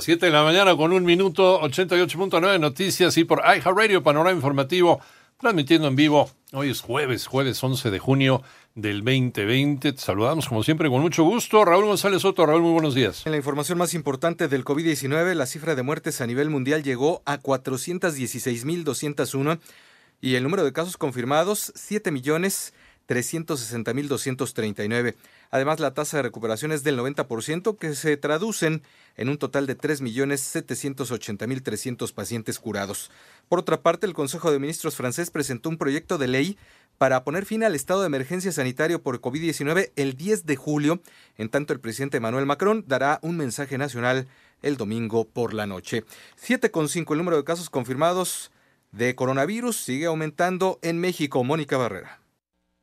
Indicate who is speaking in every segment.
Speaker 1: 7 de la mañana con un minuto, 88.9 noticias y por iHeartRadio, panorama informativo, transmitiendo en vivo. Hoy es jueves, jueves 11 de junio del 2020. Te saludamos como siempre con mucho gusto. Raúl González Soto. Raúl, muy buenos días.
Speaker 2: En la información más importante del COVID-19, la cifra de muertes a nivel mundial llegó a 416.201 y el número de casos confirmados 7.360.239. Además, la tasa de recuperación es del 90%, que se traducen en un total de 3.780.300 pacientes curados. Por otra parte, el Consejo de Ministros francés presentó un proyecto de ley para poner fin al estado de emergencia sanitario por COVID-19 el 10 de julio. En tanto, el presidente Emmanuel Macron dará un mensaje nacional el domingo por la noche. 7,5 el número de casos confirmados de coronavirus sigue aumentando en México. Mónica Barrera.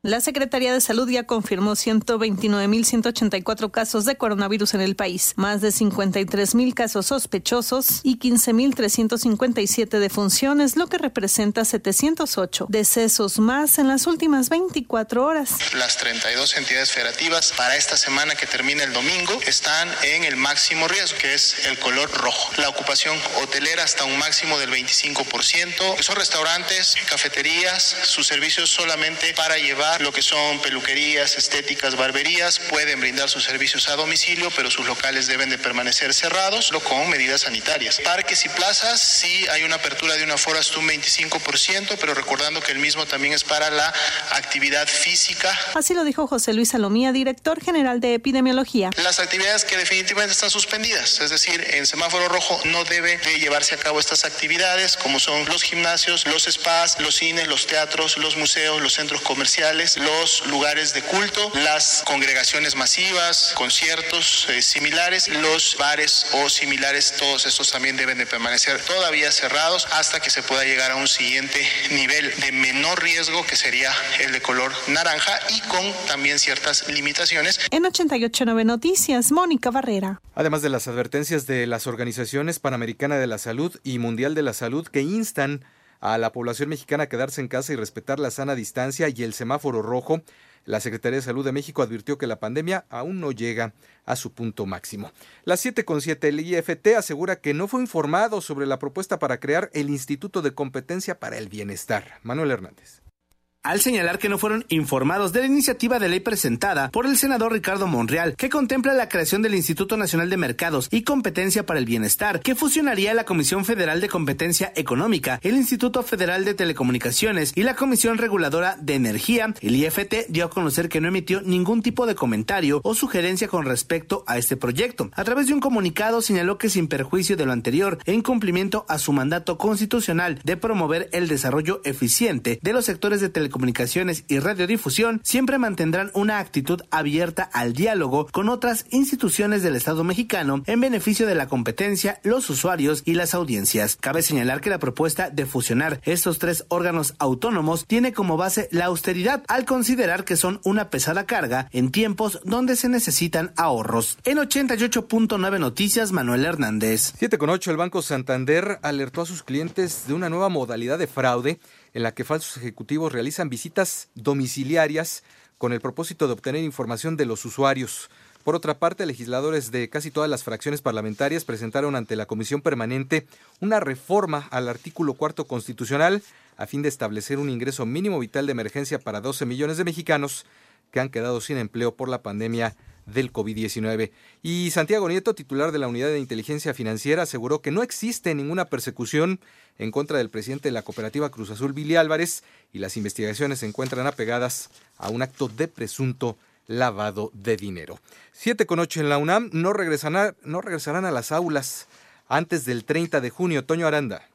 Speaker 3: La Secretaría de Salud ya confirmó 129.184 casos de coronavirus en el país, más de 53.000 casos sospechosos y 15.357 defunciones, lo que representa 708 decesos más en las últimas 24 horas.
Speaker 4: Las 32 entidades federativas para esta semana que termina el domingo están en el máximo riesgo, que es el color rojo. La ocupación hotelera hasta un máximo del 25%. Son restaurantes, cafeterías, sus servicios solamente para llevar lo que son peluquerías, estéticas, barberías, pueden brindar sus servicios a domicilio, pero sus locales deben de permanecer cerrados con medidas sanitarias. Parques y plazas, sí hay una apertura de una aforo hasta un 25%, pero recordando que el mismo también es para la actividad física.
Speaker 3: Así lo dijo José Luis Salomía, director general de epidemiología.
Speaker 4: Las actividades que definitivamente están suspendidas, es decir, en semáforo rojo no debe de llevarse a cabo estas actividades, como son los gimnasios, los spas, los cines, los teatros, los museos, los centros comerciales, los lugares de culto, las congregaciones masivas, conciertos eh, similares, los bares o similares, todos estos también deben de permanecer todavía cerrados hasta que se pueda llegar a un siguiente nivel de menor riesgo que sería el de color naranja y con también ciertas limitaciones.
Speaker 3: En 889 Noticias, Mónica Barrera.
Speaker 2: Además de las advertencias de las organizaciones Panamericana de la Salud y Mundial de la Salud que instan a la población mexicana quedarse en casa y respetar la sana distancia y el semáforo rojo, la Secretaría de Salud de México advirtió que la pandemia aún no llega a su punto máximo. Las 7.7, el IFT asegura que no fue informado sobre la propuesta para crear el Instituto de Competencia para el Bienestar. Manuel Hernández
Speaker 5: al señalar que no fueron informados de la iniciativa de ley presentada por el senador Ricardo Monreal, que contempla la creación del Instituto Nacional de Mercados y Competencia para el Bienestar, que fusionaría la Comisión Federal de Competencia Económica, el Instituto Federal de Telecomunicaciones y la Comisión Reguladora de Energía. El IFT dio a conocer que no emitió ningún tipo de comentario o sugerencia con respecto a este proyecto. A través de un comunicado señaló que sin perjuicio de lo anterior, en cumplimiento a su mandato constitucional de promover el desarrollo eficiente de los sectores de telecomunicaciones, comunicaciones y radiodifusión siempre mantendrán una actitud abierta al diálogo con otras instituciones del Estado mexicano en beneficio de la competencia, los usuarios y las audiencias. Cabe señalar que la propuesta de fusionar estos tres órganos autónomos tiene como base la austeridad al considerar que son una pesada carga en tiempos donde se necesitan ahorros. En 88.9 Noticias, Manuel Hernández.
Speaker 2: 7 con 8, el Banco Santander alertó a sus clientes de una nueva modalidad de fraude en la que falsos ejecutivos realizan visitas domiciliarias con el propósito de obtener información de los usuarios. Por otra parte, legisladores de casi todas las fracciones parlamentarias presentaron ante la Comisión Permanente una reforma al artículo cuarto constitucional a fin de establecer un ingreso mínimo vital de emergencia para 12 millones de mexicanos que han quedado sin empleo por la pandemia del COVID-19. Y Santiago Nieto, titular de la Unidad de Inteligencia Financiera, aseguró que no existe ninguna persecución en contra del presidente de la cooperativa Cruz Azul, Billy Álvarez, y las investigaciones se encuentran apegadas a un acto de presunto lavado de dinero. Siete con ocho en la UNAM no regresarán, no regresarán a las aulas antes del 30 de junio. Toño Aranda.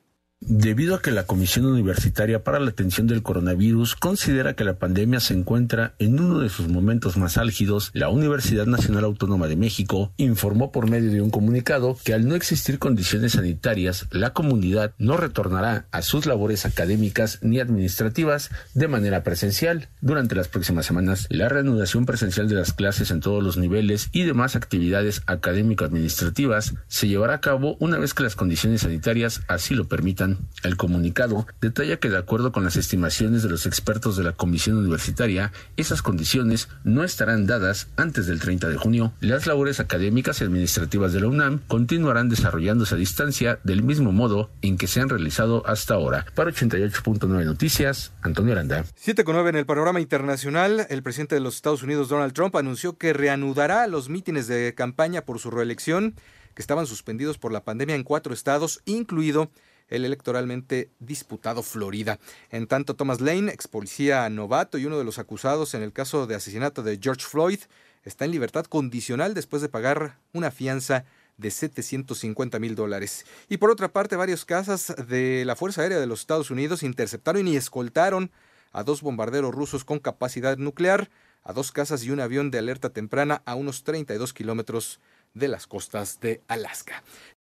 Speaker 6: Debido a que la Comisión Universitaria para la Atención del Coronavirus considera que la pandemia se encuentra en uno de sus momentos más álgidos, la Universidad Nacional Autónoma de México informó por medio de un comunicado que al no existir condiciones sanitarias, la comunidad no retornará a sus labores académicas ni administrativas de manera presencial. Durante las próximas semanas, la reanudación presencial de las clases en todos los niveles y demás actividades académico-administrativas se llevará a cabo una vez que las condiciones sanitarias así lo permitan. El comunicado detalla que de acuerdo con las estimaciones de los expertos de la Comisión Universitaria, esas condiciones no estarán dadas antes del 30 de junio. Las labores académicas y administrativas de la UNAM continuarán desarrollándose a distancia del mismo modo en que se han realizado hasta ahora. Para 88.9 Noticias, Antonio Aranda.
Speaker 2: 7.9 en el panorama internacional, el presidente de los Estados Unidos, Donald Trump, anunció que reanudará los mítines de campaña por su reelección que estaban suspendidos por la pandemia en cuatro estados, incluido el electoralmente disputado Florida. En tanto, Thomas Lane, ex policía novato y uno de los acusados en el caso de asesinato de George Floyd, está en libertad condicional después de pagar una fianza de 750 mil dólares. Y por otra parte, varias casas de la Fuerza Aérea de los Estados Unidos interceptaron y escoltaron a dos bombarderos rusos con capacidad nuclear, a dos casas y un avión de alerta temprana a unos 32 kilómetros de las costas de Alaska.